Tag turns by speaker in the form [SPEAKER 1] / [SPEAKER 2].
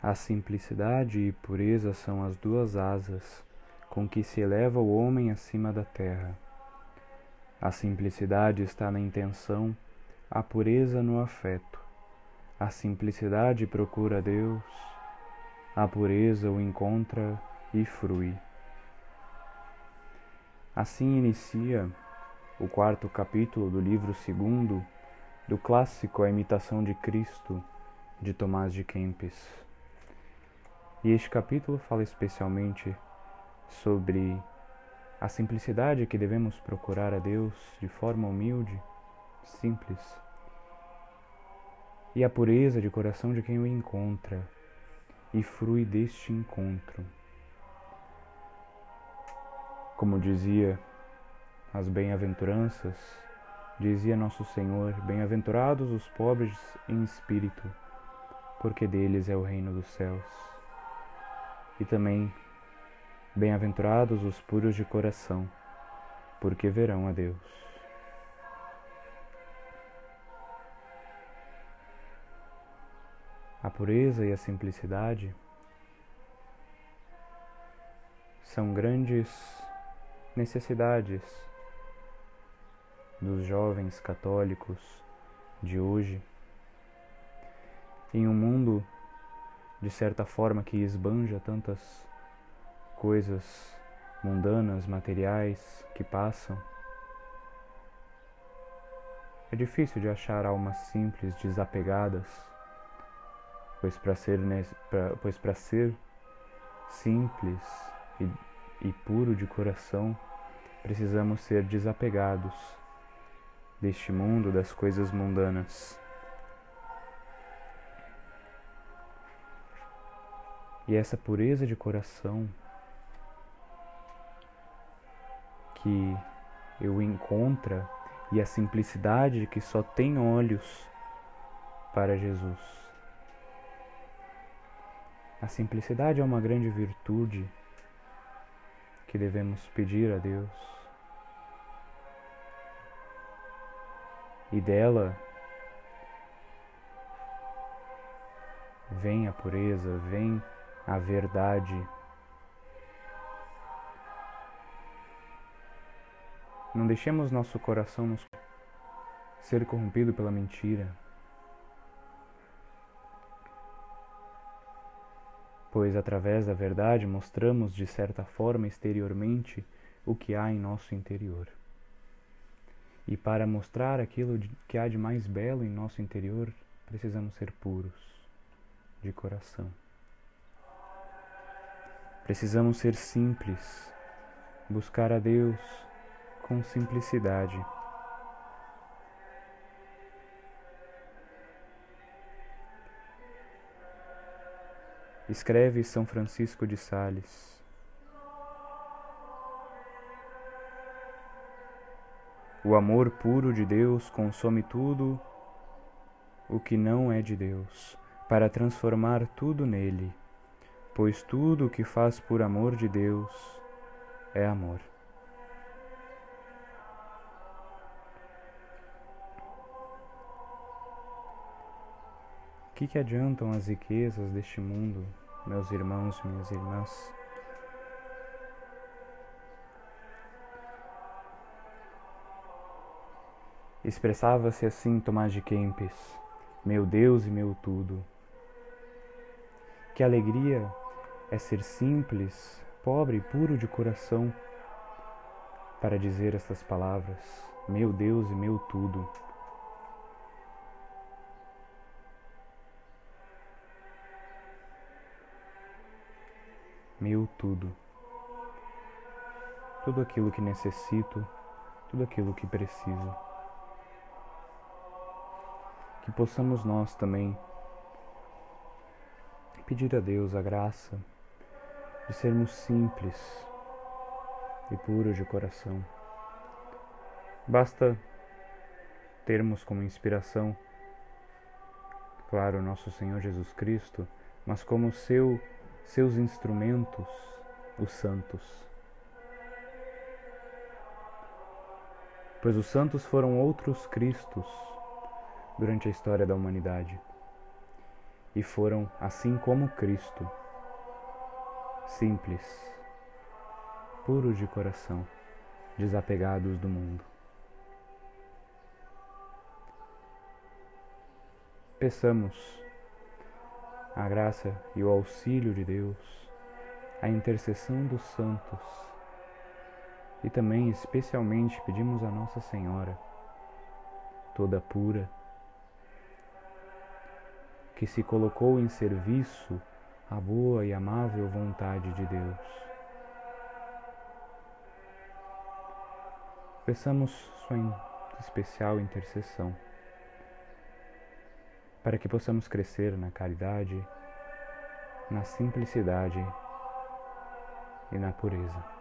[SPEAKER 1] A simplicidade e pureza são as duas asas com que se eleva o homem acima da terra. A simplicidade está na intenção, a pureza no afeto. A simplicidade procura Deus, a pureza o encontra e frui. Assim inicia o quarto capítulo do livro segundo do clássico A Imitação de Cristo, de Tomás de Kempis. E este capítulo fala especialmente sobre a simplicidade que devemos procurar a Deus de forma humilde, simples, e a pureza de coração de quem o encontra e frui deste encontro. Como dizia as bem-aventuranças, dizia nosso Senhor: Bem-aventurados os pobres em espírito, porque deles é o reino dos céus. E também Bem-aventurados os puros de coração, porque verão a Deus. A pureza e a simplicidade são grandes necessidades dos jovens católicos de hoje, em um mundo de certa forma que esbanja tantas coisas mundanas, materiais que passam. É difícil de achar almas simples, desapegadas, pois para ser, pois para ser simples e, e puro de coração, precisamos ser desapegados deste mundo, das coisas mundanas. E essa pureza de coração que eu encontra e a simplicidade de que só tem olhos para Jesus. A simplicidade é uma grande virtude que devemos pedir a Deus. E dela vem a pureza, vem a verdade. Não deixemos nosso coração nos ser corrompido pela mentira. Pois através da verdade mostramos de certa forma exteriormente o que há em nosso interior. E para mostrar aquilo que há de mais belo em nosso interior, precisamos ser puros de coração. Precisamos ser simples, buscar a Deus com simplicidade. Escreve São Francisco de Sales. O amor puro de Deus consome tudo o que não é de Deus, para transformar tudo nele, pois tudo o que faz por amor de Deus é amor. que, que adiantam as riquezas deste mundo, meus irmãos e minhas irmãs? Expressava-se assim Tomás de Kempis, meu Deus e meu tudo. Que alegria é ser simples, pobre e puro de coração para dizer estas palavras, meu Deus e meu tudo. meu tudo. Tudo aquilo que necessito, tudo aquilo que preciso. Que possamos nós também pedir a Deus a graça de sermos simples e puros de coração. Basta termos como inspiração, claro, nosso Senhor Jesus Cristo, mas como seu seus instrumentos, os santos. Pois os santos foram outros Cristos durante a história da humanidade. e foram, assim como Cristo, simples, puros de coração, desapegados do mundo. Peçamos a graça e o auxílio de Deus, a intercessão dos santos e também, especialmente, pedimos a Nossa Senhora, toda pura, que se colocou em serviço à boa e amável vontade de Deus. Peçamos sua especial intercessão para que possamos crescer na caridade, na simplicidade e na pureza.